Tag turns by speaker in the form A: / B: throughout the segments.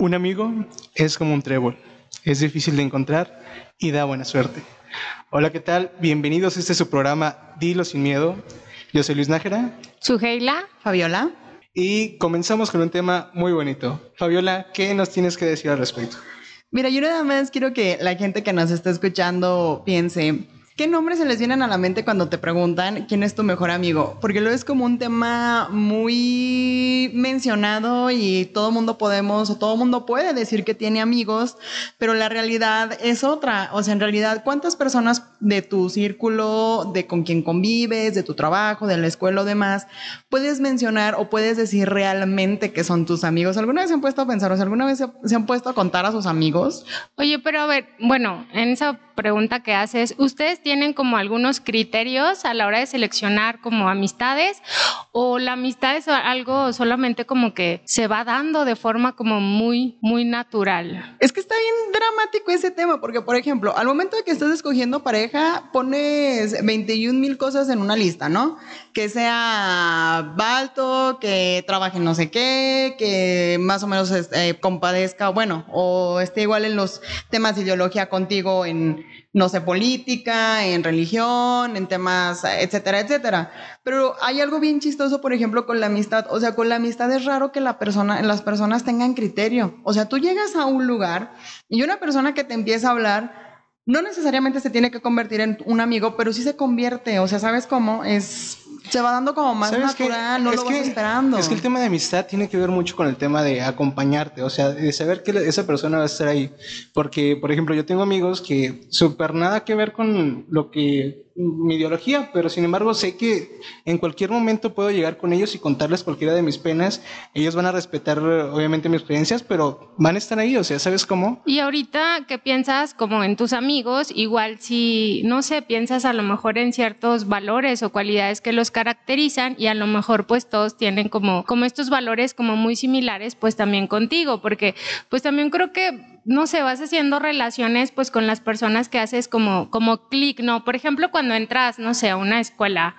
A: Un amigo es como un trébol, es difícil de encontrar y da buena suerte. Hola, ¿qué tal? Bienvenidos a este su programa Dilo sin miedo. Yo soy Luis Nájera.
B: Suheila.
C: Fabiola.
A: Y comenzamos con un tema muy bonito. Fabiola, ¿qué nos tienes que decir al respecto?
C: Mira, yo nada más quiero que la gente que nos está escuchando piense, ¿Qué nombres se les vienen a la mente cuando te preguntan quién es tu mejor amigo? Porque lo es como un tema muy mencionado y todo mundo podemos o todo mundo puede decir que tiene amigos, pero la realidad es otra. O sea, en realidad, ¿cuántas personas de tu círculo, de con quien convives, de tu trabajo, de la escuela o demás, puedes mencionar o puedes decir realmente que son tus amigos? ¿Alguna vez se han puesto a pensar o sea, alguna vez se, han puesto a contar a sus amigos?
B: Oye, pero a ver, bueno, en esa pregunta que haces, ¿ustedes tienen como algunos criterios a la hora de seleccionar como amistades o la amistad es algo solamente como que se va dando de forma como muy, muy natural?
C: Es que está bien dramático ese tema porque, por ejemplo, al momento de que estás escogiendo pareja, pones 21 mil cosas en una lista, ¿no? Que sea balto, que trabaje no sé qué, que más o menos eh, compadezca, bueno, o esté igual en los temas de ideología contigo en no sé, política, en religión, en temas, etcétera, etcétera. Pero hay algo bien chistoso, por ejemplo, con la amistad. O sea, con la amistad es raro que la persona, las personas tengan criterio. O sea, tú llegas a un lugar y una persona que te empieza a hablar, no necesariamente se tiene que convertir en un amigo, pero sí se convierte. O sea, ¿sabes cómo? Es se va dando como más natural, no lo vas esperando.
A: Es que el tema de amistad tiene que ver mucho con el tema de acompañarte, o sea, de saber que esa persona va a estar ahí. Porque, por ejemplo, yo tengo amigos que súper nada que ver con lo que mi ideología, pero sin embargo sé que en cualquier momento puedo llegar con ellos y contarles cualquiera de mis penas. Ellos van a respetar obviamente mis experiencias, pero van a estar ahí, o sea, ¿sabes cómo?
B: Y ahorita ¿qué piensas como en tus amigos, igual si, no sé, piensas a lo mejor en ciertos valores o cualidades que los caracterizan y a lo mejor pues todos tienen como, como estos valores como muy similares pues también contigo, porque pues también creo que no sé, vas haciendo relaciones pues con las personas que haces como, como clic, ¿no? Por ejemplo, cuando entras, no sé, a una escuela,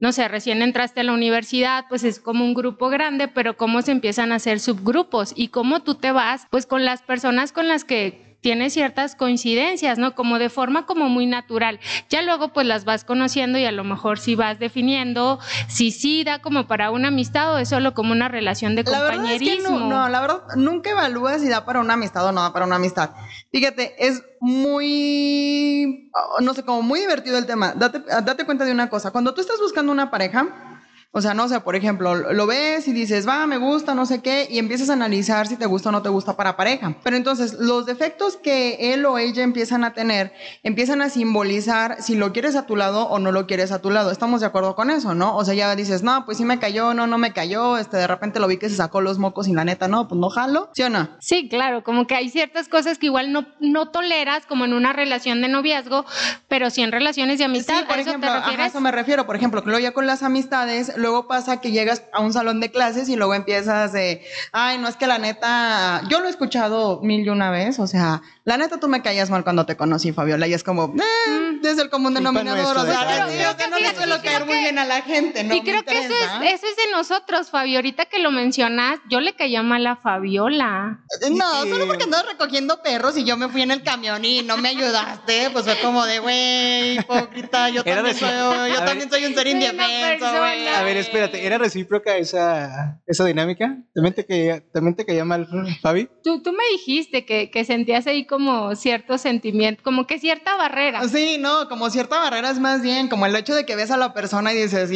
B: no sé, recién entraste a la universidad, pues es como un grupo grande, pero cómo se empiezan a hacer subgrupos y cómo tú te vas pues con las personas con las que tiene ciertas coincidencias, ¿no? Como de forma como muy natural. Ya luego pues las vas conociendo y a lo mejor si vas definiendo si sí da como para una amistad o es solo como una relación de compañerismo.
C: no, no, la verdad nunca evalúas si da para una amistad o no da para una amistad. Fíjate, es muy, no sé, como muy divertido el tema. Date, date cuenta de una cosa, cuando tú estás buscando una pareja, o sea, no sé, por ejemplo, lo ves y dices, va, me gusta, no sé qué, y empiezas a analizar si te gusta o no te gusta para pareja. Pero entonces, los defectos que él o ella empiezan a tener, empiezan a simbolizar si lo quieres a tu lado o no lo quieres a tu lado. Estamos de acuerdo con eso, ¿no? O sea, ya dices, no, pues sí me cayó, no, no me cayó, este, de repente lo vi que se sacó los mocos y la neta, no, pues no jalo, ¿sí o no?
B: Sí, claro, como que hay ciertas cosas que igual no, no toleras, como en una relación de noviazgo, pero sí en relaciones de amistad.
C: Sí, por ejemplo, a eso me refiero, por ejemplo, que luego ya con las amistades, luego pasa que llegas a un salón de clases y luego empiezas de, ay, no es que la neta, yo lo he escuchado mil y una vez, o sea, la neta tú me caías mal cuando te conocí, Fabiola, y es como, eh, mm. desde el común denominador, o sea, creo que no le suelo caer muy bien a la gente, ¿no?
B: Y creo que eso es, eso es de nosotros, Fabio, ahorita que lo mencionas, yo le caía mal a Fabiola.
C: No, solo porque andabas recogiendo perros y yo me fui en el camión y no me ayudaste, pues fue como de, güey, hipócrita, yo también soy, yo también soy un ser indefenso, güey.
A: Ver, espérate, ¿era recíproca esa, esa dinámica? ¿También te, caía, ¿También te caía mal, Fabi?
B: Tú, tú me dijiste que, que sentías ahí como cierto sentimiento, como que cierta barrera.
C: Sí, no, como cierta barrera es más bien como el hecho de que ves a la persona y dices,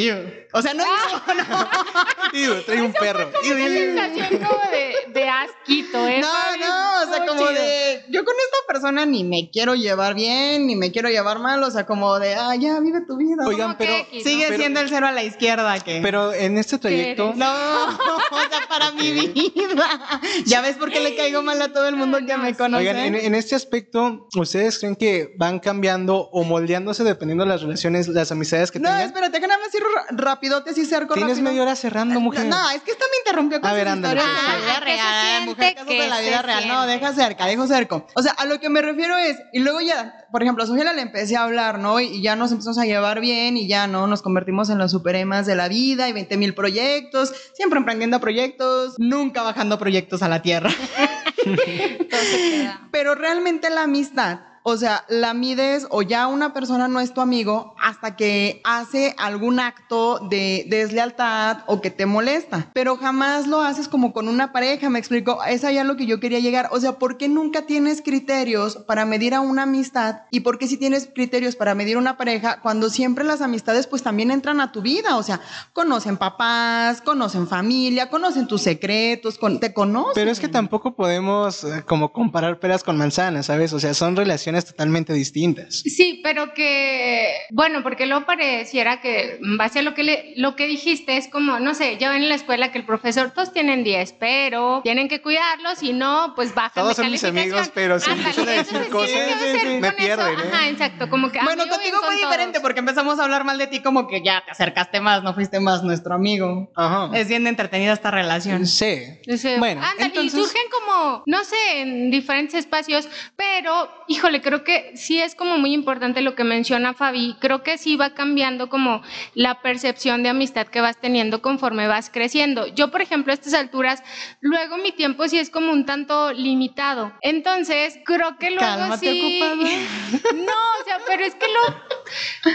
C: o sea, no, no,
A: no. trae un perro.
B: Fue una sensación como de, de asquito, ¿eh?
C: No, no, o sea, como de, yo con esta persona ni me quiero llevar bien, ni me quiero llevar mal, o sea, como de, ah, ya, vive tu vida.
A: Oigan, pero...
C: Sigue siendo el cero a la izquierda,
A: Pero en este trayecto.
C: No, o sea, para mi vida. Ya ves por qué le caigo mal a todo el mundo que me conoce.
A: Oigan, en, este aspecto, ¿ustedes creen que van cambiando o moldeándose dependiendo de las relaciones, las amistades que tengan?
C: No, espérate, que nada más ir rapidote así cerco
A: Tienes media hora cerrando, mujer.
C: No, es que esta me interrumpió con
A: a ver, ándale,
C: historias de la vida real, mujer, casos de la vida real. No, deja cerca, dejo cerco. O sea, a lo que me refiero es, y luego ya, por ejemplo, a Sofía le empecé a hablar, ¿no? Y ya nos empezamos a llevar bien y ya, ¿no? Nos convertimos en los superemas de la vida y 20 mil proyectos, siempre emprendiendo proyectos, nunca bajando proyectos a la tierra. Pero realmente la amistad, o sea, la mides o ya una persona no es tu amigo hasta que hace algún acto de deslealtad o que te molesta, pero jamás lo haces como con una pareja, me explico, es allá lo que yo quería llegar, o sea, ¿por qué nunca tienes criterios para medir a una amistad y por qué si tienes criterios para medir una pareja cuando siempre las amistades pues también entran a tu vida, o sea, conocen papás, conocen familia, conocen tus secretos, te conocen.
A: Pero es que tampoco podemos eh, como comparar peras con manzanas, ¿sabes? O sea, son relaciones totalmente distintas.
B: Sí, pero que, bueno, porque luego pareciera que en base a lo que, le- lo que dijiste es como, no sé, ya ven en la escuela que el profesor, todos tienen 10, pero tienen que cuidarlos, si no, pues bajan
A: Todos son mis amigos, pero si empiezan a decir
B: entonces,
A: cosas,
B: ¿qué debe
A: sí,
B: ser
A: sí,
B: con
A: me pierden, ¿eh?
B: Ajá, exacto, como que
C: Bueno,
B: amigo
C: contigo fue diferente
B: todos.
C: porque empezamos a hablar mal de ti como que ya te acercaste más, no fuiste más nuestro amigo.
A: Ajá.
C: Es bien entretenida esta relación.
A: Sí. Bueno,
B: ándale,
A: entonces...
B: y surgen como, no sé, en diferentes espacios, pero, híjole, creo que sí es como muy importante lo que menciona Fabi. Creo que sí va cambiando como la percepción de amistad que vas teniendo conforme vas creciendo. Yo, por ejemplo, a estas alturas, luego mi tiempo sí es como un tanto limitado. Entonces, creo que luego
C: Cálmate,
B: sí.
C: ocupada.
B: No, o sea, pero es que lo.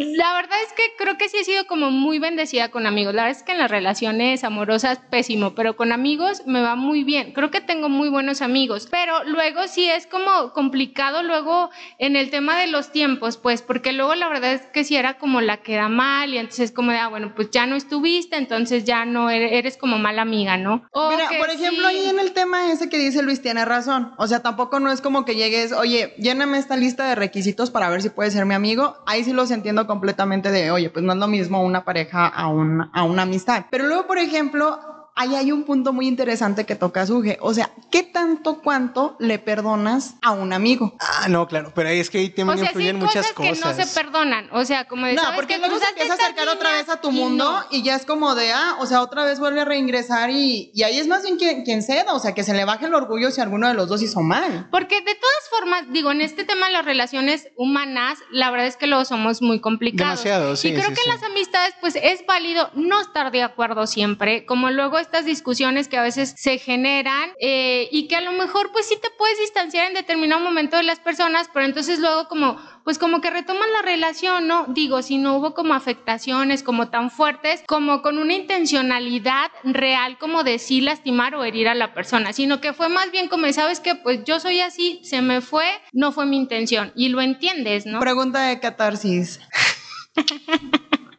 B: La verdad es que creo que sí he sido como muy bendecida con amigos. La verdad es que en las relaciones amorosas, pésimo, pero con amigos me va muy bien. Creo que tengo muy buenos amigos, pero luego sí es como complicado luego en el tema de los tiempos, pues, porque luego la verdad es que sí era como la que da mal y entonces como de, ah, bueno, pues ya no estuviste, entonces ya no eres, como mala amiga, ¿no? O
C: Mira, por ejemplo,
B: sí-
C: ahí en el tema ese que dice Luis tiene razón. O sea, tampoco no es como que llegues, oye, lléname esta lista de requisitos para ver si puedes ser mi amigo. Ahí sí los entiendo completamente de, oye, pues no es lo mismo una pareja a, un, a una amistad. Pero luego, por ejemplo, ahí hay un punto muy interesante que toca Suge. O sea, ¿qué tanto cuánto le perdonas a un amigo?
A: Ah, no, claro, pero ahí es que ahí
B: O
A: también
B: sea, sí hay
A: influyen muchas
B: cosas,
A: cosas.
B: que no se perdonan. O sea, como de,
C: No,
B: ¿sabes
C: porque luego se empieza a acercar otra vez a tu
B: y
C: mundo
B: no.
C: y ya es como de, ah, o sea, otra vez vuelve a reingresar y, y ahí es más bien quien, quien ceda, o sea, que se le baje el orgullo si alguno de los dos hizo mal.
B: Porque de todas formas, digo, en este tema de las relaciones humanas, la verdad es que luego somos muy complicados.
A: Demasiado, sí,
B: Y creo
A: sí,
B: que
A: sí.
B: en las amistades, pues es válido no estar de acuerdo siempre, como luego estas discusiones que a veces se generan eh, y que a lo mejor, pues sí te puedes distanciar en determinado momento de las personas, pero entonces luego como, pues como que retoman la relación, ¿no? Digo, si no hubo como afectaciones como tan fuertes, como con una intencionalidad real como de sí lastimar o herir a la persona, sino que fue más bien como, ¿sabes qué? Pues yo soy así, se me fue, no fue mi intención. Y lo entiendes, ¿no?
C: Pregunta de catarsis.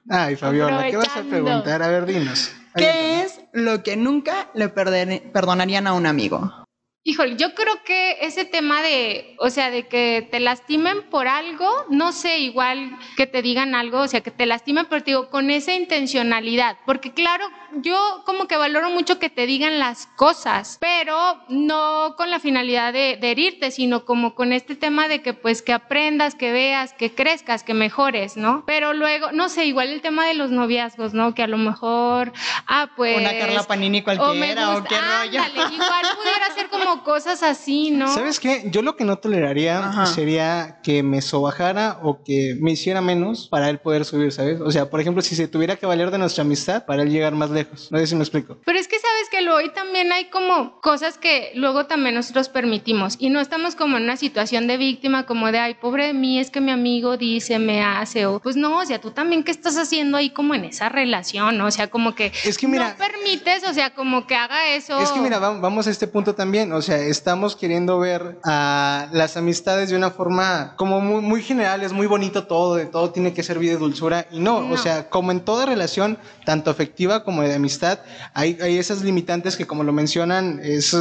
A: Ay, Fabiola, ¿qué vas a preguntar? A ver, dinos.
C: ¿Qué es lo que nunca le perdonarían a un amigo?
B: Híjole, yo creo que ese tema de, o sea, de que te lastimen por algo, no sé, igual que te digan algo, o sea, que te lastimen, pero te digo, con esa intencionalidad, porque claro, yo como que valoro mucho que te digan las cosas, pero no con la finalidad de, de herirte, sino como con este tema de que pues que aprendas, que veas, que crezcas, que mejores, ¿no? Pero luego, no sé, igual el tema de los noviazgos, ¿no? Que a lo mejor, ah, pues...
C: Una Carla Panini
B: o me
C: cualquiera, o,
B: gusta-
C: qué rollo.
B: ándale, igual pudiera ser como cosas así, ¿no?
A: ¿Sabes qué? Yo lo que no toleraría
C: Ajá.
A: sería que me sobajara o que me hiciera menos para él poder subir, ¿sabes? O sea, por ejemplo, si se tuviera que valer de nuestra amistad para él llegar más lejos. No sé si me explico.
B: Pero es que sabes que hoy también hay como cosas que luego también nosotros permitimos y no estamos como en una situación de víctima como de, ay, pobre de mí, es que mi amigo dice, me hace, o pues no, o sea, tú también qué estás haciendo ahí como en esa relación, ¿no? O sea, como que,
A: Es que mira-
B: no permites, o sea, como que haga eso.
A: Es que mira, va- vamos a este punto también, o sea, estamos queriendo ver a las amistades de una forma como muy, muy generales, muy bonito todo, de todo tiene que ser vida y dulzura, y no,
B: No.
A: o sea, como en toda relación, tanto afectiva como de amistad, hay, hay esas limitantes que como lo mencionan, es...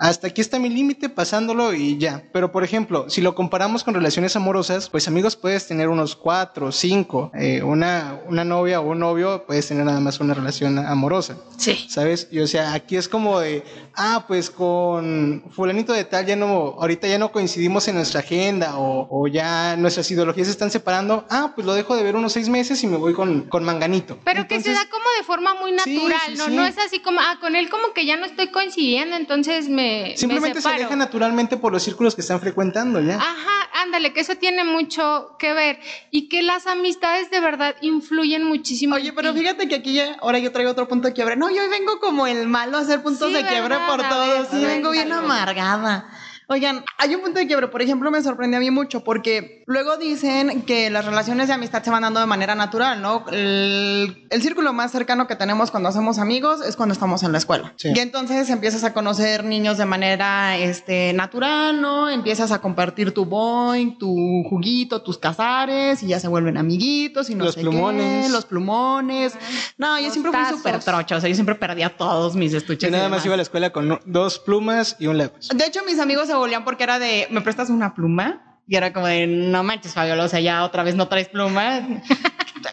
A: Hasta aquí está mi límite, pasándolo y ya. Pero, por ejemplo, si lo comparamos con relaciones amorosas, pues amigos puedes tener unos cuatro, cinco. Eh, una, una novia o un novio puedes tener nada más una relación amorosa.
B: Sí.
A: ¿Sabes? Y o sea, aquí es como de, ah, pues con fulanito de tal ya no, ahorita ya no coincidimos en nuestra agenda o, o ya nuestras ideologías se están separando, ah, pues lo dejo de ver unos seis meses y me voy con, con Manganito.
B: Pero que se da como de forma muy
A: Sí,
B: natural,
A: sí,
B: ¿no?
A: sí.
B: No es así como, ah, con él como que ya no estoy coincidiendo, entonces me.
A: Simplemente
B: me
A: se aleja naturalmente por los círculos que están frecuentando ya.
B: Ajá, ándale, que eso tiene mucho que ver y que las amistades de verdad influyen muchísimo.
C: Oye, pero fíjate que aquí ya, ahora yo traigo otro punto de quiebre. No, yo hoy vengo como el malo a hacer puntos
B: Sí,
C: de quiebre por
B: A
C: todo.
B: ver,
C: Sí, vengo bien amargada. Oigan, hay un punto de quiebre, por ejemplo, me sorprendió a mí mucho porque luego dicen que las relaciones de amistad se van dando de manera natural, ¿no? El, el círculo más cercano que tenemos cuando hacemos amigos es cuando estamos en la escuela.
A: Sí.
C: Y entonces empiezas a conocer niños de manera este, natural, ¿no? Empiezas a compartir tu boing, tu juguito, tus cazares y ya se vuelven amiguitos y no
A: Los
C: sé
A: plumones.
C: qué, los plumones. No, yo siempre fui súper trocha, o sea, yo siempre perdía todos mis estuches.
A: Yo
C: y
A: nada más iba a la escuela con dos plumas y un lápiz.
C: De hecho, mis amigos se porque era de, ¿me prestas una pluma? Y era como de, no manches, Fabiola, o sea, ya otra vez no traes pluma.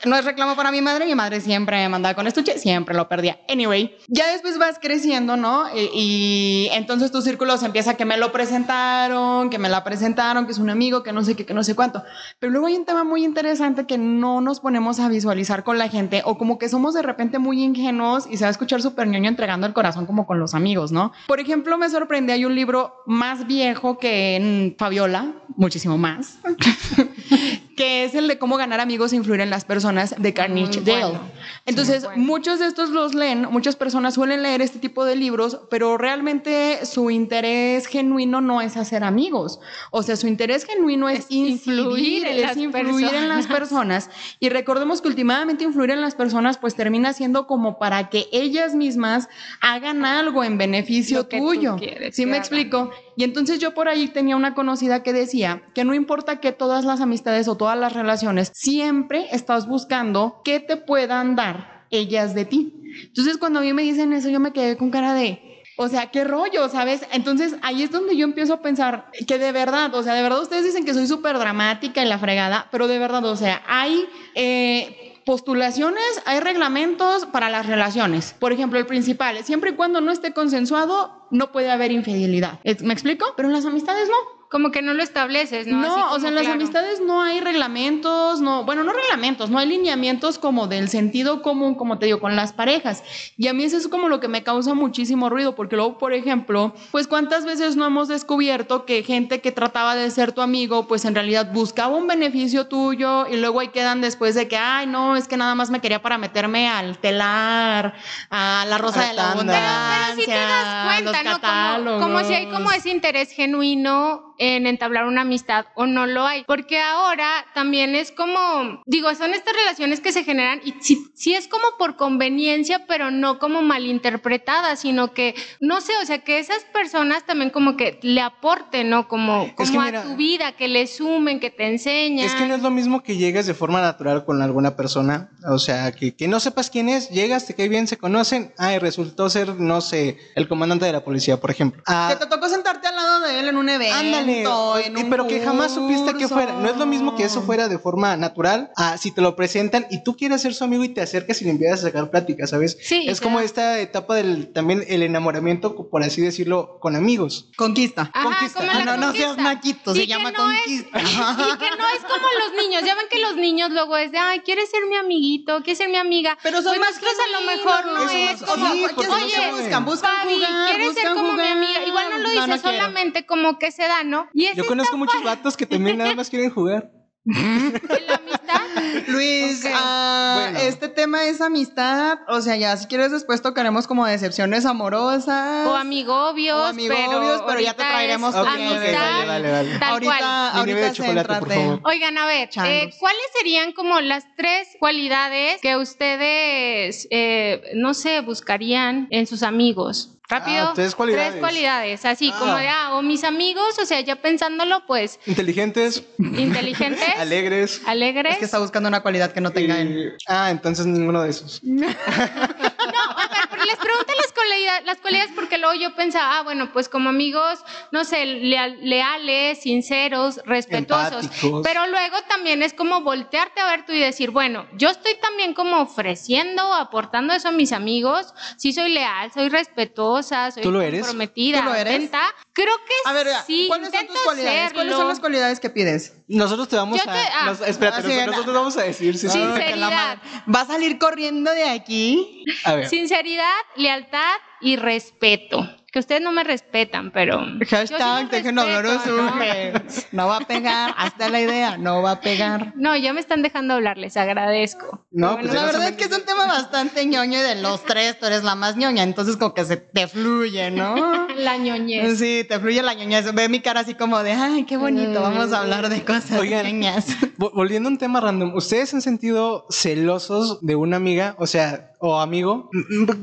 C: No es reclamo para mi madre, mi madre siempre me mandaba con estuche, siempre lo perdía. Anyway, ya después vas creciendo, ¿no? Y, y entonces tu círculo se empieza que me lo presentaron, que me la presentaron, que es un amigo, que no sé qué, que no sé cuánto. Pero luego hay un tema muy interesante que no nos ponemos a visualizar con la gente o como que somos de repente muy ingenuos y se va a escuchar súper ñoño entregando el corazón como con los amigos, ¿no? Por ejemplo, me sorprende, hay un libro más viejo que mm, Fabiola, muchísimo más, que es el de cómo ganar amigos e influir en las personas de Carnegie Dale.
B: bueno.
C: Entonces,
B: bueno.
C: muchos de estos los leen, muchas personas suelen leer este tipo de libros, pero realmente su interés genuino no es hacer amigos. O sea, su interés genuino es,
B: Es influir en
C: es
B: las
C: influir en las personas. Y recordemos que últimamente influir en las personas pues termina siendo como para que ellas mismas hagan algo en beneficio
B: Lo que tú
C: tuyo.
B: quieres
C: ¿Sí me
B: hagan.
C: explico? Y entonces yo por ahí tenía una conocida que decía que no importa que todas las amistades o todas las relaciones, siempre estás buscando que te puedan dar ellas de ti. Entonces cuando a mí me dicen eso, yo me quedé con cara de... O sea, qué rollo, ¿sabes? Entonces ahí es donde yo empiezo a pensar que de verdad, o sea, de verdad ustedes dicen que soy súper dramática y la fregada, pero de verdad, o sea, hay eh, postulaciones, hay reglamentos para las relaciones. Por ejemplo, el principal, siempre y cuando no esté consensuado, no puede haber infidelidad. ¿Es- ¿Me explico? Pero en las amistades no.
B: Como que no lo estableces, ¿no?
C: No, o sea, en las amistades no hay reglamentos, no, bueno, no reglamentos, no hay lineamientos como del sentido común, como te digo, con las parejas. Y a mí eso es como lo que me causa muchísimo ruido, porque luego, por ejemplo, pues cuántas veces no hemos descubierto que gente que trataba de ser tu amigo, pues en realidad buscaba un beneficio tuyo y luego ahí quedan después de que, ay, no, es que nada más me quería para meterme al telar, a la rosa
A: A
C: de la
A: tanda.
B: Sí te das cuenta, ¿no? Como, si hay como ese interés genuino en entablar una amistad o no lo hay. Porque ahora también es como, digo, son estas relaciones que se generan y sí, sí es como por conveniencia, pero no como malinterpretadas, sino que, no sé, o sea, que esas personas también como que le aporten, ¿no? Como,
A: que
B: como
A: mira-
B: a tu vida, que le sumen, que te enseñan.
A: Es que no es lo mismo que llegas de forma natural con alguna persona, o sea, que, que no sepas quién es, llegas, te cae bien, se conocen, ay, resultó ser, no sé, el comandante de la policía, por ejemplo. Ah,
C: Que te tocó sentarte al lado de él en un evento.
A: Ándale,
C: en
A: y-
C: un
A: pero que jamás supiste que fuera. No es lo mismo que eso fuera de forma natural a si te lo presentan y tú quieres ser su amigo y te acercas y le empiezas a sacar plática, ¿sabes?
B: Sí,
A: es como esta etapa del también el enamoramiento, por así decirlo, con amigos.
C: Conquista.
B: Ajá,
A: Conquista.
B: como
C: Ah,
B: la
C: no, no seas maquito, se
B: Y que
C: llama
B: no es-
C: conquista.
B: y que no es como los niños. Ya ven que los niños luego es de, ay, ¿quieres ser mi amiguito? ¿Quieres ser mi amiga?
C: Pero son
B: Pues
C: más
B: nosotros a lo mejor no es
A: más-
B: como,
A: sí, porque no
C: jugar,
B: ¿quieres ser como mi amiga? Igual no lo
C: No,
B: dices
C: no quiero.
B: solamente como que se da, ¿no? Y es
A: Yo conozco muchos vatos que también nada más quieren jugar.
B: la amistad.
C: Luis, ah,
A: Bueno.
C: este tema es amistad. O sea, ya si quieres después tocaremos como decepciones amorosas.
B: O amigobios,
C: O amigobios, pero ya te traeremos
B: es
C: tu
A: Ok,
C: nieve.
A: ok,
B: amistad,
A: vale, vale, vale.
B: tal
C: ahorita,
B: cual.
C: Ahorita
A: chocolate, por
C: céntrate.
A: favor.
B: Oigan, a ver, eh, ¿cuáles serían como las tres cualidades que ustedes, eh, no sé, buscarían en sus amigos? Rápido.
A: Ah, tres cualidades.
B: Tres cualidades, así
A: Ah.
B: como de, ah, o mis amigos, o sea, ya pensándolo, pues,
A: Inteligentes,
B: inteligentes,
A: alegres.
B: alegres.
C: Es que está buscando una cualidad que no tenga él.
A: eh, ah, entonces ninguno de esos.
B: Porque les pregunto las cualidades, las cualidades porque luego yo pensaba, ah, bueno, pues como amigos, no sé, leal- leales, sinceros, respetuosos.
A: Empáticos.
B: Pero luego también es como voltearte a ver tú y decir, bueno, yo estoy también como ofreciendo, aportando eso a mis amigos. Sí soy leal, soy respetuosa, soy
A: ¿Tú lo eres?
B: comprometida,
C: ¿Tú lo eres?
B: atenta. Creo que
C: A ver,
B: sí,
C: ¿cuáles son tus cualidades? ¿Cuáles son las cualidades que pides?
A: Nosotros te vamos
B: Yo
A: a.
B: te- ah.
A: nos- espérate,
C: Ah,
A: nosotros,
C: no,
A: nosotros
C: no.
A: vamos a decir. Sí.
B: Sinceridad.
C: madre- Va a salir corriendo de aquí.
A: A ver.
B: Sinceridad, lealtad y respeto. que ustedes no me respetan, pero...
C: Hashtag, hablar de su mujer. No va a pegar, hasta la idea, no va a pegar.
B: No, ya me están dejando hablar, les agradezco.
A: No,
B: Bueno,
A: pues
C: La
A: ya
C: verdad
A: no
C: es que es un tema bastante ñoño y de los tres tú eres la más ñoña, entonces como que se te fluye, ¿no?
B: La ñoñez.
C: Sí, te fluye la ñoñez. Ve mi cara así como de, ay, qué bonito, vamos a hablar de cosas
A: Oigan.
C: ñoñas.
A: Vo- Volviendo a un tema random, ¿ustedes se han sentido celosos de una amiga? O sea, o amigo,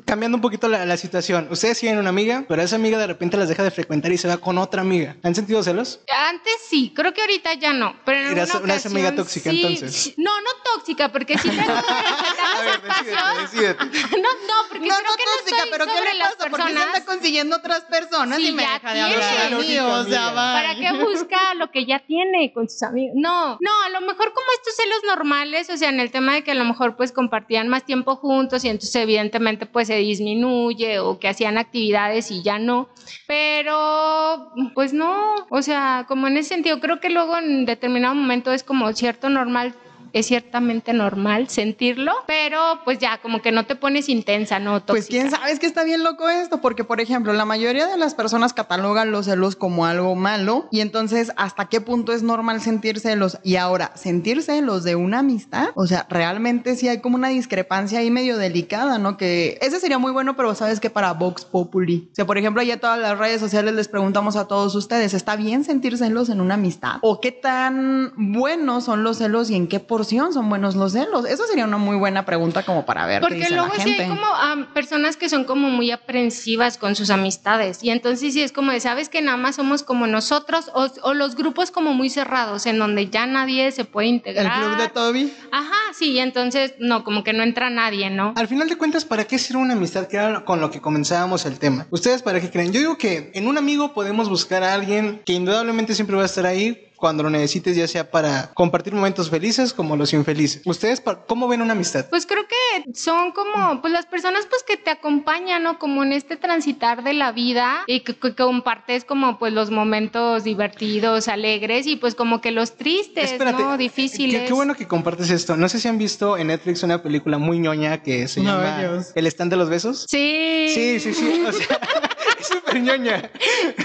A: cambiando un poquito la, la situación. Ustedes tienen una amiga, pero esa amiga de repente las deja de frecuentar y se va con otra amiga. ¿Han sentido celos?
B: Antes sí, creo que ahorita ya no. Pero en
A: Eras una
B: ocasión
A: amiga tóxica,
B: sí.
A: entonces.
B: No, no tóxica, porque sí tengo que respetar los espacios.
A: decídete.
B: No, no, porque
C: No,
B: creo
C: no
B: que no
C: tóxica, pero ¿qué le
B: las
C: pasa? Porque se anda consiguiendo otras personas
B: Sí,
C: y me
B: ya
C: deja de hablar mí, o sea.
B: ¿Para qué busca lo que ya tiene con sus amigos? No, no, a lo mejor como estos celos normales, o sea, en el tema de que a lo mejor pues compartían más tiempo juntos y entonces evidentemente pues se disminuye que hacían actividades y ya no. Pero pues no, o sea, como en ese sentido, creo que luego en determinado momento es como cierto normal. Es ciertamente normal sentirlo, pero pues ya como que no te pones intensa, no tóxica.
C: Pues quién sabe, es que está bien loco esto, porque por ejemplo, la mayoría de las personas catalogan los celos como algo malo, y entonces, ¿hasta qué punto es normal sentir celos? Y ahora, sentir celos de una amistad, o sea, realmente sí hay como una discrepancia ahí medio delicada, ¿no? Que ese sería muy bueno, pero sabes que para Vox Populi, o sea, por ejemplo, ya todas las redes sociales les preguntamos a todos ustedes, ¿está bien sentir celos en una amistad? ¿O qué tan buenos son los celos y en qué son buenos los celos? Esa sería una muy buena pregunta como para ver qué
B: Porque
C: dice
B: luego
C: la
B: sí hay como am, personas que son como muy aprensivas con sus amistades y entonces sí es como de, sabes que nada más somos como nosotros o, o los grupos como muy cerrados en donde ya nadie se puede
C: El
B: integrar.
C: club de Toby.
B: Ajá, sí, y entonces no, como que no entra nadie, ¿no?
A: Al final de cuentas, ¿para qué sirve una amistad? Que era con lo que comenzábamos el tema. ¿Ustedes para qué creen? Yo digo que en un amigo podemos buscar a alguien que indudablemente siempre va a estar ahí cuando lo necesites, ya sea para compartir momentos felices como los infelices. ¿Ustedes cómo ven una amistad?
B: Pues creo que son como, pues las personas pues que te acompañan, ¿no? Como en este transitar de la vida y que, que compartes como pues los momentos divertidos, alegres y pues como que los tristes, ¿no? Difíciles.
A: Qué, qué bueno que compartes esto. No sé si han visto en Netflix una película muy ñoña que se
C: No,
A: llama
C: Dios.
A: El stand de los besos.
B: Sí.
A: Sí, sí, sí. O sea, es súper ñoña.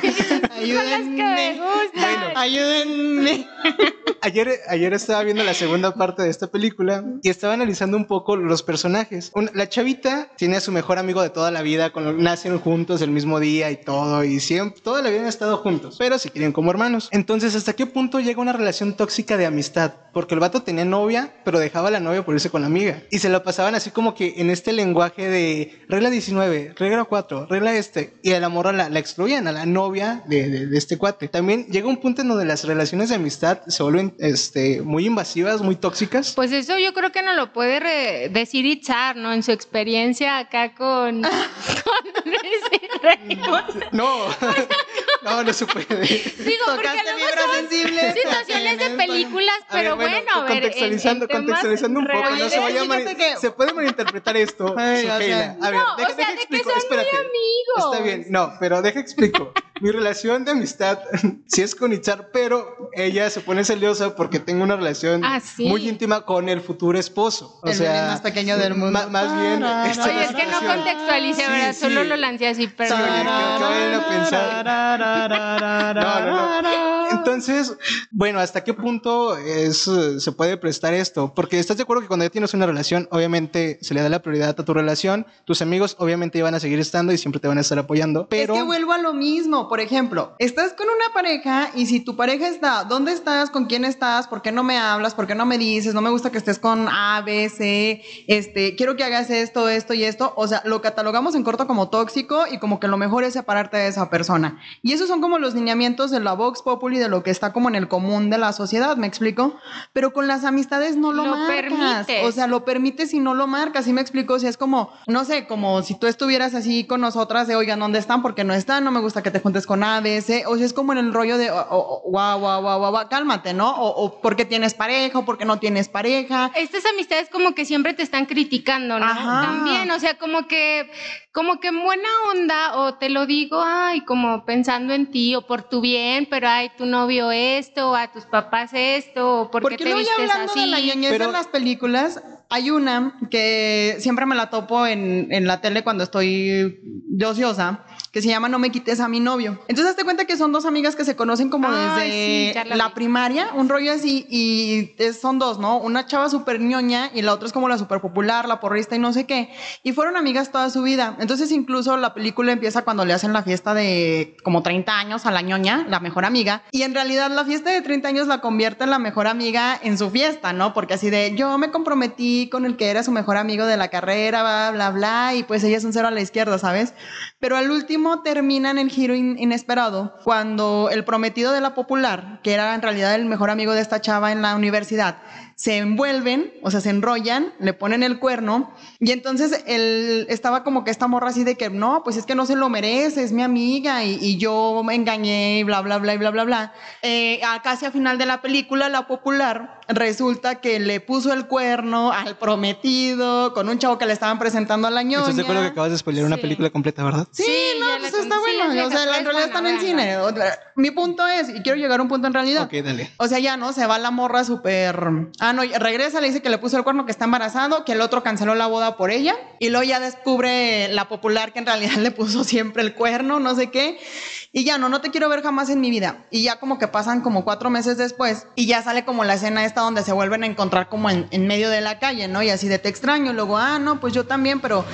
B: Son las que me gustan.
C: Ayúdenme.
A: Ayer, ayer estaba viendo la segunda parte de esta película y estaba analizando un poco los personajes. Un- la chavita tiene a su mejor amigo de toda la vida, con, nacen juntos el mismo día y todo, y siempre, toda la vida han estado juntos, pero se quieren como hermanos. Entonces, ¿hasta qué punto llega una relación tóxica de amistad? Porque el vato tenía novia, pero dejaba a la novia por irse con la amiga. Y se lo pasaban así como que en este lenguaje de regla 19, regla 4, regla este, y a la morra la, la excluían, a la novia de, de- de este cuate. También llega un punto en donde las relaciones de amistad se vuelven este, muy invasivas, muy tóxicas.
B: Pues eso yo creo que no lo puede decir Itzar, ¿no? En su experiencia acá con... con Luis
A: No, no, no se puede.
B: Digo, porque
C: Tocaste
B: luego
C: fibras
B: son
C: sensibles.
B: situaciones de películas,
A: A ver,
B: pero bueno, a ver,
A: contextualizando,
B: en
A: contextualizando un poco, no se
B: reales.
A: vaya a
C: que-
A: se puede malinterpretar esto.
C: Ay, o sea,
A: a ver,
B: no,
A: deja,
B: o sea,
A: deja
B: de que son muy
A: espérate.
B: amigos.
A: Está bien, no, pero deja explico. Mi relación de amistad sí es con Itzar, pero ella se pone celosa porque tengo una relación
B: Ah, sí.
A: muy íntima con el futuro esposo. O
C: El
A: sea,
C: más pequeño del mundo.
A: más bien, esta
B: Oye, es que no contextualicé,
A: Sí,
B: ¿verdad?
A: sí.
B: Solo lo lancé así, pero...
A: Sí, oye, ¿qué- qué vayan a pensar? No, no, no. Entonces, bueno, ¿hasta qué punto es, eh, se puede prestar esto? Porque estás de acuerdo que cuando ya tienes una relación, obviamente se le da la prioridad a tu relación, tus amigos obviamente iban a seguir estando y siempre te van a estar apoyando, pero...
C: Es que vuelvo a lo mismo. Por ejemplo, estás con una pareja y si tu pareja está, ¿dónde estás? ¿Con quién estás? ¿Por qué no me hablas? ¿Por qué no me dices? No me gusta que estés con A, B, C. Este, quiero que hagas esto, esto y esto. O sea, lo catalogamos en corto como tóxico y como que lo mejor es separarte de esa persona. Y esos son como los lineamientos de la Vox Populi, de lo que está como en el común de la sociedad, ¿me explico? Pero con las amistades no lo,
B: Lo
C: marcas.
B: permites.
C: O sea, lo permites y no lo marcas. ¿Sí me explico? O sea, es como, no sé, como si tú estuvieras así con nosotras de, oigan, ¿dónde están? Porque no están, no me gusta que te juntes con A, B, C. O sea, es como en el rollo de, guau, guau, guau, guau, cálmate, ¿no? O, o porque tienes pareja, o porque no tienes pareja.
B: Estas amistades como que siempre te están criticando, ¿no?
C: Ajá.
B: También, o sea, como que, como que en buena onda, o te lo digo, ay, como pensando en ti, o por tu bien, pero ay, tu novio esto, a tus papás esto, o por qué
C: Porque
B: te
C: ya
B: vistes
C: hablando
B: así.
C: de la ñoñez
A: Pero-
C: de las películas, hay una que siempre me la topo en, en la tele cuando estoy de ociosa, que se llama No me quites a mi novio. Entonces, te cuenta que son dos amigas que se conocen como
B: Ay, sí,
C: desde
B: la
C: la,
B: vi.
C: primaria, un rollo así, y es- son dos, ¿no? Una chava súper ñoña y la otra es como la súper popular, la porrista y no sé qué. Y fueron amigas toda su vida. Entonces, incluso la película empieza cuando le hacen la fiesta de como 30 años a la ñoña, la mejor amiga. Y en realidad, la fiesta de 30 años la convierte en la mejor amiga en su fiesta, ¿no? Porque así de yo me comprometí con el que era su mejor amigo de la carrera, bla, bla, bla, y pues ella es un cero a la izquierda, ¿sabes? Pero al último termina en el giro in- inesperado cuando el prometido de la popular, que era en realidad el mejor amigo de esta chava en la universidad, se envuelven, o sea, se enrollan, le ponen el cuerno y entonces él estaba como que esta morra así de que no, pues es que no se lo merece, es mi amiga y, yo me engañé y bla, bla, bla, bla, bla, bla. Eh, casi a final de la película, la popular resulta que le puso el cuerno al prometido con un chavo que le estaban presentando a la ñoña.
A: ¿Estás de acuerdo que acabas de spoiler una película completa, verdad?
C: Sí,
B: Sí,
C: no, pues está
B: sí,
C: bueno.
B: es
C: o sea, en realidad
B: es
C: está en cine. Mi punto es, y quiero llegar a un punto en realidad.
A: Ok, dale.
C: O sea, ya, ¿no? Se va la morra súper... Ah, no, regresa, le dice que le puso el cuerno, que está embarazado, que el otro canceló la boda por ella. Y luego ya descubre la popular que en realidad le puso siempre el cuerno, no sé qué. Y ya, no, no te quiero ver jamás en mi vida. Y ya como que pasan como cuatro meses después y ya sale como la escena esta donde se vuelven a encontrar como en, en medio de la calle, ¿no? Y así de te extraño. Luego, ah, no, pues yo también, pero...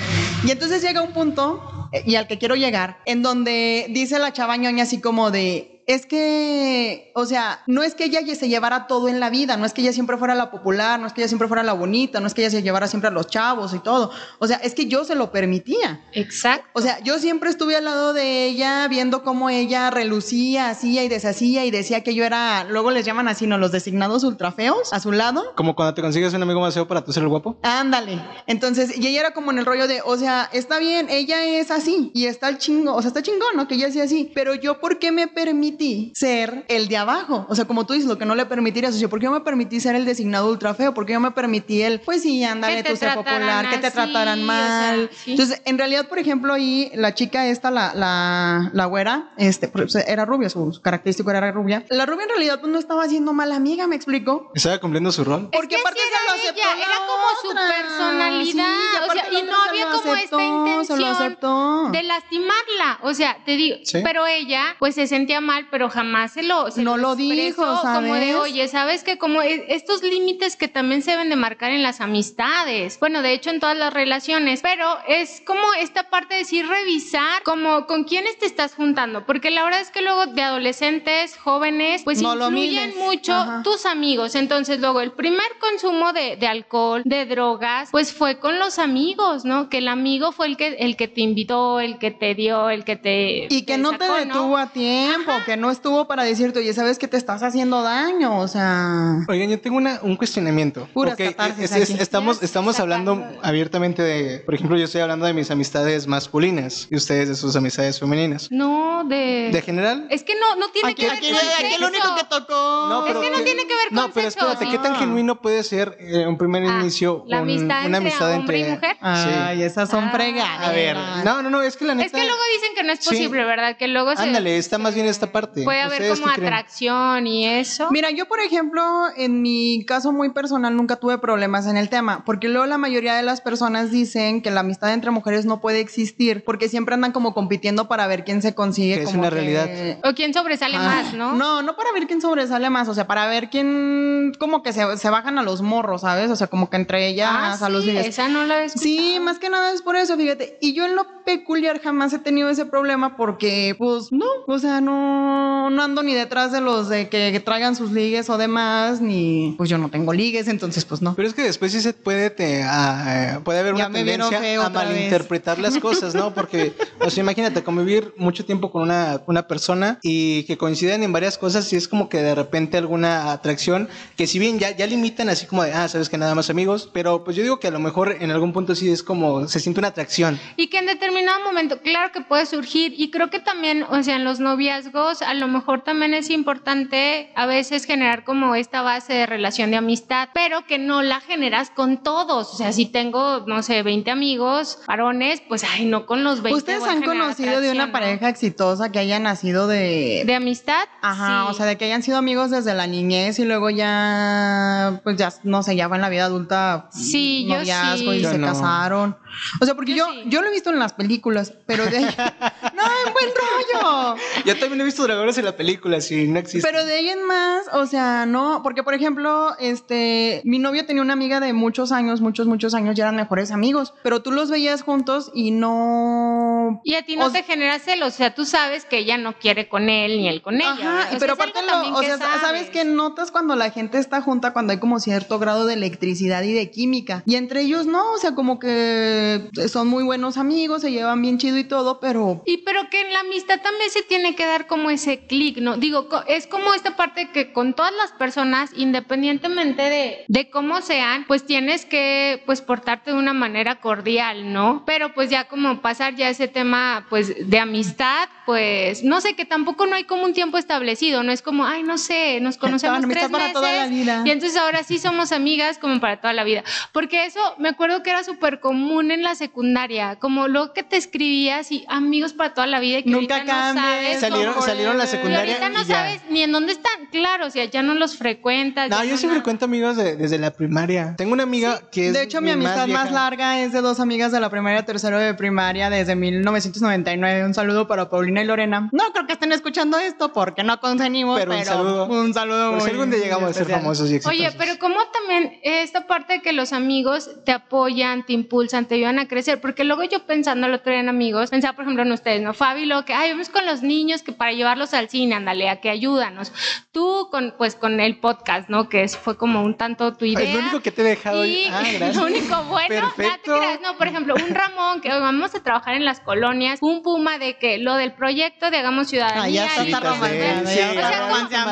C: Y entonces llega un punto, eh, y al que quiero llegar, en donde dice la chava ñoña así como de... Es que, o sea, no es que ella se llevara todo en la vida, no es que ella siempre fuera la popular, no es que ella siempre fuera la bonita, no es que ella se llevara siempre a los chavos y todo. O sea, es que yo se lo permitía.
B: Exacto.
C: O sea, yo siempre estuve al lado de ella, viendo cómo ella relucía, hacía y deshacía y decía que yo era, luego les llaman así, ¿no? Los designados ultrafeos a su lado.
A: Como cuando te consigues un amigo más feo para tú ser el guapo.
C: Ándale. Entonces, y ella era como en el rollo de, o sea, está bien, ella es así y está el chingo, o sea, está chingón, ¿no? Que ella sea así, pero yo, ¿por qué me permití ser el de abajo? O sea, como tú dices, lo que no le permitirías, o sea, ¿por qué yo me permití ser el designado ultra feo? ¿Por qué yo me permití el, pues sí, ándale, tú ser
B: trataran
C: popular, que te trataran
B: o
C: mal?
B: sea, sí.
C: Entonces, en realidad, por ejemplo, ahí la chica esta, la, la, la güera, este, pues, era rubia, su, característico era rubia. La rubia en realidad pues, no estaba haciendo mala amiga, ¿me explico?
A: Estaba cumpliendo su rol.
C: Porque
B: es que
C: aparte
B: sí
C: se lo aceptó
B: ella,
C: la
B: era como su personalidad,
C: Sí,
B: o sea, y no
C: se
B: había como esta
C: aceptó, Se lo
B: intención
C: aceptó.
B: de lastimarla, o sea, te digo,
A: Sí.
B: pero ella pues se sentía mal, pero jamás se lo se
C: No lo dijo,
B: como de, oye, sabes que como e- estos límites que también se deben de marcar en las amistades, bueno, de hecho en todas las relaciones, pero es como esta parte de decir revisar como con quiénes te estás juntando, porque la verdad es que luego de adolescentes, jóvenes, pues
C: No
B: influyen mucho
C: Ajá.
B: tus amigos, entonces luego el primer consumo de, de alcohol, de drogas, pues fue con los amigos, ¿no? Que el amigo fue el que, el que te invitó, el que te dio, el que te...
C: Y que no te detuvo a tiempo, que no estuvo para decirte, oye, sabes que te estás haciendo daño, o sea.
A: Oigan, yo tengo una, un cuestionamiento.
C: Puras
A: Ok,
C: catarsis
A: es- es-
C: aquí.
A: estamos, estamos hablando abiertamente de, por ejemplo, yo estoy hablando de mis amistades masculinas y ustedes de sus amistades femeninas.
B: No, de...
A: ¿De general?
B: Es que no, no tiene
C: Aquí,
B: que ver
C: aquí,
B: con
C: aquí el
B: sexo.
C: único que tocó.
B: Es que no tiene que ver
A: No,
B: con
A: pero
B: sexo.
A: espérate, ¿qué tan
C: No.
A: genuino puede ser eh, un primer
B: Ah,
A: inicio?
B: la
A: un-
B: amistad
A: una
B: entre
A: amistad
B: hombre y mujer.
C: Ay, esas son
B: Ah.
C: fregadas.
A: A ver, no, no, no, es que la neta...
B: Es que luego dicen que no es
A: Sí.
B: posible, ¿verdad? Que luego se...
A: Ándale, está más bien esta parte.
B: Puede haber
A: ¿Ustedes
B: como atracción y eso.
C: Mira, yo por ejemplo, en mi caso muy personal nunca tuve problemas en el tema, porque luego la mayoría de las personas dicen que la amistad entre mujeres no puede existir, porque siempre andan como compitiendo para ver quién se consigue.
A: Que es
C: como
A: una
C: que-
A: realidad.
B: O quién sobresale
C: Ah,
B: más, ¿no?
C: No, no para ver quién sobresale más, o sea, para ver quién como que se, se bajan a los morros, ¿sabes? O sea, como que entre ellas
B: Ah,
C: a los
B: sí, esa no la he
C: Sí, más que nada es por eso, fíjate. Y yo en lo peculiar jamás he tenido ese problema porque, pues, no, o sea, no, no ando ni detrás de los de que, que traigan sus ligues o demás, ni, pues yo no tengo ligues, entonces, pues no.
A: Pero es que después sí se puede, te, ah, eh, puede haber
C: Ya
A: una tendencia a
C: otra vez.
A: malinterpretar las cosas, ¿no? Porque, o sea, imagínate, convivir mucho tiempo con una, una persona y que coinciden en varias cosas y es como que de repente alguna atracción que si bien ya, ya limitan así como de, ah, sabes que nada más amigos, pero pues yo digo que a lo mejor en algún punto sí es como, se siente una atracción.
B: Y que en determinado momento, claro que puede surgir. Y creo que también, o sea, en los noviazgos, a lo mejor también es importante a veces generar como esta base de relación de amistad, pero que no la generas con todos. O sea, si tengo, no sé, 20 amigos varones, pues, ay, no con los 20.
C: ¿Ustedes han conocido de una
B: ¿no?
C: pareja exitosa que haya nacido de...
B: ¿De amistad?
C: Ajá,
B: Sí.
C: o sea, de que hayan sido amigos desde la niñez y luego ya, pues ya, no sé, ya fue en la vida adulta.
B: Sí, yo
C: noviazgo
B: sí.
C: y
A: Yo
C: se
A: no.
C: casaron. O sea, porque
B: Yo
C: yo,
B: sí.
C: yo lo he visto en las películas, pero de ahí. no, ¡Ay, buen rollo!
A: Yo también he visto dragones en la película, sí, no existe.
C: Pero de ahí en más, o sea, no, porque por ejemplo, este, mi novio tenía una amiga de muchos años, muchos, muchos años, ya eran mejores amigos, pero tú los veías juntos y no...
B: Y a ti no
C: O
B: te genera celos, o sea, tú sabes que ella no quiere con él ni él con ella.
C: Ajá,
B: ¿verdad? O sea,
C: pero aparte, lo- o sea, sabes que notas cuando la gente está junta, cuando hay como cierto grado de electricidad y de química. Y entre ellos no, o sea, como que son muy buenos amigos, se llevan bien chido y todo, pero
B: Y pero que en la amistad también se tiene que dar como ese clic, ¿no? Digo, es como esta parte que con todas las personas, independientemente de, de cómo sean, pues tienes que pues portarte de una manera cordial, ¿no? Pero pues ya como pasar ya ese tema pues de amistad, pues no sé, que tampoco no hay como un tiempo establecido, no es como, ay, no sé, nos conocemos
C: amistad
B: tres meses
C: toda la vida.
B: y entonces ahora sí somos amigas como para toda la vida. Porque eso me acuerdo que era súper común en la secundaria, como lo que te escribías y amigos para toda la vida y que
C: Nunca
B: ahorita no sabes.
A: Salieron- salieron la
B: y
A: secundaria
B: ahorita no
A: y ya.
B: sabes ni en dónde están. Claro, o sea, ya no los frecuentas.
A: No, yo sí
B: nada.
A: frecuento amigos de- desde la primaria. Tengo una amiga que es.
C: de hecho mi amistad más,
A: vieja.
C: larga es de dos amigas de la primaria, tercero de primaria desde 1999. Un saludo para Paulina y Lorena. No creo que estén escuchando esto porque no consenimos,
A: Pero
C: pero,
A: un saludo.
C: un saludo
A: si
C: muy
A: algún día llegamos a ser
C: especial.
A: famosos y exitosos.
B: Oye, pero como también esta parte de que los amigos te apoyan, te impulsan, te ayudan a crecer, porque luego yo pensando el otro día en amigos, pensaba por ejemplo en ustedes, ¿no? Fabi, lo que, ay, vamos con los niños que para llevarlos al cine, ándale, a que ayúdanos. Tú con, pues con el podcast, ¿no? Que es- fue como un tanto tu idea.
A: Es lo único que te he dejado.
B: Y
A: Ah, gracias.
B: lo único bueno, no te
A: Perfecto.
B: creas, no, por ejemplo, un Ramón que vamos a trabajar en las colonias, un Puma de que lo del proyecto de Hagamos Ciudadanía.
C: Ah, ya está,
B: y
C: está
B: todo,
C: romanceando,
A: sí, O sea, no,
B: pero
C: ya.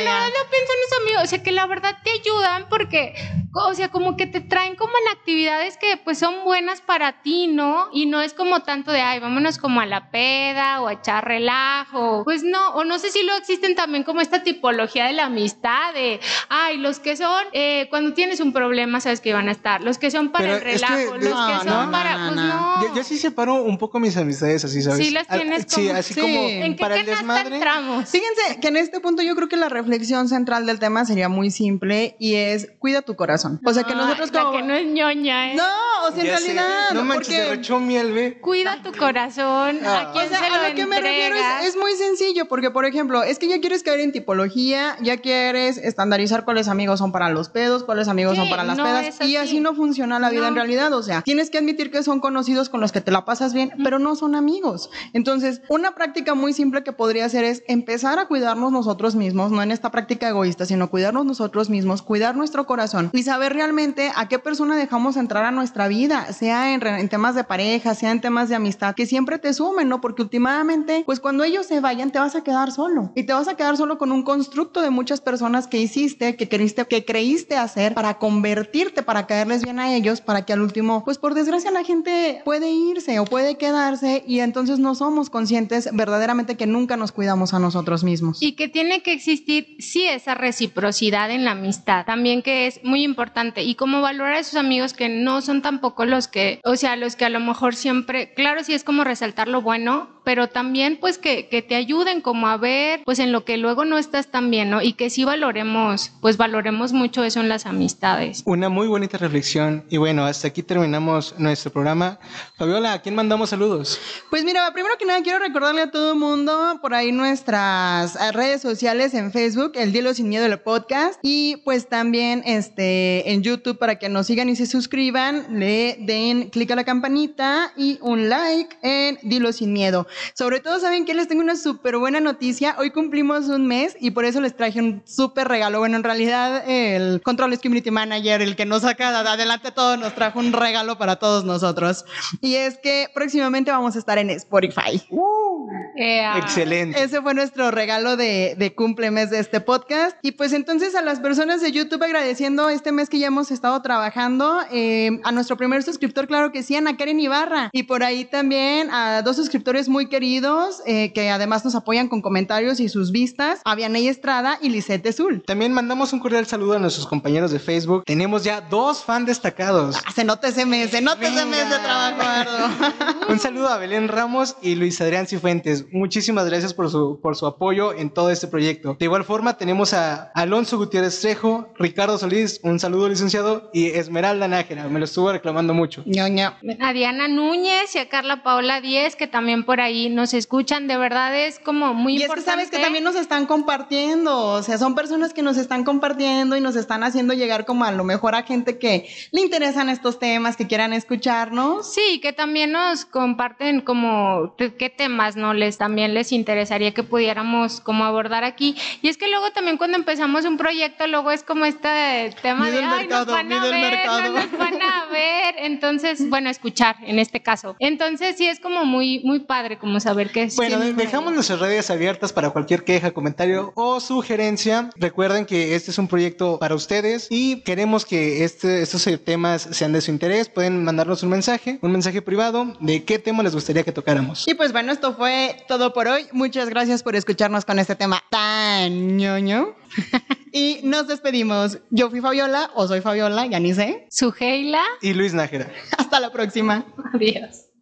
B: la verdad no pienso en eso, amigo. O sea, que la verdad te ayudan porque, o sea, como que te traen como en actividades que pues son buenas para ti, ¿no? Y no es como tanto de, ay, vámonos como a la peda o a echar relajo. Pues no, o no sé si luego existen también como esta tipología de la amistad, de, ay, los que son, eh, cuando tienes un problema, sabes que van a estar. Los que son para
A: Pero
B: el
A: es que
B: relajo, los
C: No,
B: que son
C: no,
B: para,
C: no,
B: pues
C: no.
A: Yo, yo sí separo un poco mis amistades así, ¿sabes?
B: Sí, las
A: Al-
B: tienes
A: Sí,
B: como-
A: así
C: Sí.
A: como
B: ¿En qué
A: para el
B: canasta
A: desmadre.
B: entramos?
C: Fíjense que en este punto yo creo que la reflexión central del tema sería muy simple y es cuida tu corazón. O sea que
B: Ay,
C: nosotros
B: la
C: como...
B: que no es ñoña, ¿eh?
C: No, o sea, en
A: sé.
C: realidad...
A: No manches,
C: porque-
A: miel, ve.
B: Cuida tu corazón.
A: Ah.
B: ¿A quién
C: O sea,
B: se lo
C: a lo que me refiero
B: entregas?
C: es, es muy sencillo, porque por ejemplo, es que ya quieres caer en tipología, ya quieres estandarizar cuáles amigos son para los pedos, cuáles amigos
B: Sí,
C: son para las
B: no
C: pedas,
B: es
C: y
B: así.
C: así no funciona la vida
B: No.
C: en realidad, o sea, tienes que admitir que son conocidos con los que te la pasas bien, pero no son amigos. Entonces, una práctica muy simple que podría hacer es empezar a cuidarnos nosotros mismos, no en esta práctica egoísta, sino cuidarnos nosotros mismos, cuidar nuestro corazón y saber realmente a qué persona dejamos entrar a nuestra vida, sea en, en temas de pareja, sea en temas de amistad, que siempre te sumen, ¿no? Porque últimamente, pues cuando ellos se vayan, te vas a quedar solo y te vas a quedar solo con un constructo de muchas personas que hiciste, que creíste, que creíste hacer para convertirte, para caerles bien a ellos, para que al último, pues por desgracia la gente puede irse o puede quedarse y entonces no somos conscientes verdaderamente que nunca nos cuidamos a nosotros mismos.
B: Y que tiene que existir, sí, esa reciprocidad en la amistad, también que es muy importante. Y como valorar a esos amigos que no son tampoco los que, o sea, los que a lo mejor siempre, claro, sí es como resaltar lo bueno, pero también pues que, que te ayuden como a ver, pues en lo que luego no estás tan bien, ¿no? Y que sí valoremos, pues valoremos mucho eso en las amistades.
A: Una muy bonita reflexión. Y bueno, hasta aquí terminamos nuestro programa. Fabiola, ¿a quién mandamos saludos?
C: Pues mira, primero que nada quiero recordarle a todo el mundo por ahí nuestras redes sociales en Facebook, El Dielo Sin Miedo, el podcast, y pues también este, en YouTube para que nos sigan y se suscriban, le den clic a la campanita y un like en Dilo Sin Miedo. Sobre todo, ¿saben que Les tengo una súper buena noticia. Hoy cumplimos un mes y por eso les traje un súper regalo. Bueno, en realidad el Control Community Manager, el que nos saca de adelante todo, nos trajo un regalo para todos nosotros. Y es que próximamente vamos a estar en Spotify.
B: Ah,
A: Excelente.
C: Ese fue nuestro regalo de, de cumple mes de este podcast. Y pues entonces a las personas de YouTube agradeciendo este mes que ya hemos estado trabajando, eh, a nuestro primer suscriptor, claro que sí, Ana Karen Ibarra. Y por ahí también a dos suscriptores muy queridos eh, que además nos apoyan con comentarios y sus vistas, a Vianey Estrada y Lisette Zul.
A: También mandamos un cordial saludo a nuestros compañeros de Facebook. Tenemos ya dos fan destacados.
C: Ah, se nota ese mes, se nota ese mes de trabajo.
A: Un saludo a Belén Ramos y Luis Adrián Cifuentes. Muchísimas gracias por su, por su apoyo en todo este proyecto. De igual forma, tenemos a Alonso Gutiérrez Trejo, Ricardo Solís, un saludo licenciado, y Esmeralda Nájera. Me lo estuvo reclamando mucho.
C: Ñoño.
B: a Diana Núñez y a Carla Paola Díez, que también por ahí ahí nos escuchan. De verdad es como muy
C: y
B: importante.
C: es que sabes que también nos están compartiendo, o sea, son personas que nos están compartiendo y nos están haciendo llegar como a lo mejor a gente que le interesan estos temas, que quieran escucharnos.
B: Sí, que también nos comparten como qué temas no les también les interesaría que pudiéramos como abordar aquí. Y es que luego también cuando empezamos un proyecto, luego es como este tema de, ay, nos van a ver, no nos van a ver. Entonces, bueno, escuchar en este caso. Entonces sí es como muy, muy padre como saber qué es.
A: Bueno, dejamos nuestras redes abiertas para cualquier queja, comentario o sugerencia. Recuerden que este es un proyecto para ustedes y queremos que este, estos temas sean de su interés. Pueden mandarnos un mensaje, un mensaje privado de qué tema les gustaría que tocáramos.
C: Y pues bueno, esto fue todo por hoy. Muchas gracias por escucharnos con este tema tan ñoño. y nos despedimos. Yo fui Fabiola, o soy Fabiola, ya ni sé.
B: Suheila.
A: Y Luis Nájera.
C: Hasta la próxima.
B: Adiós.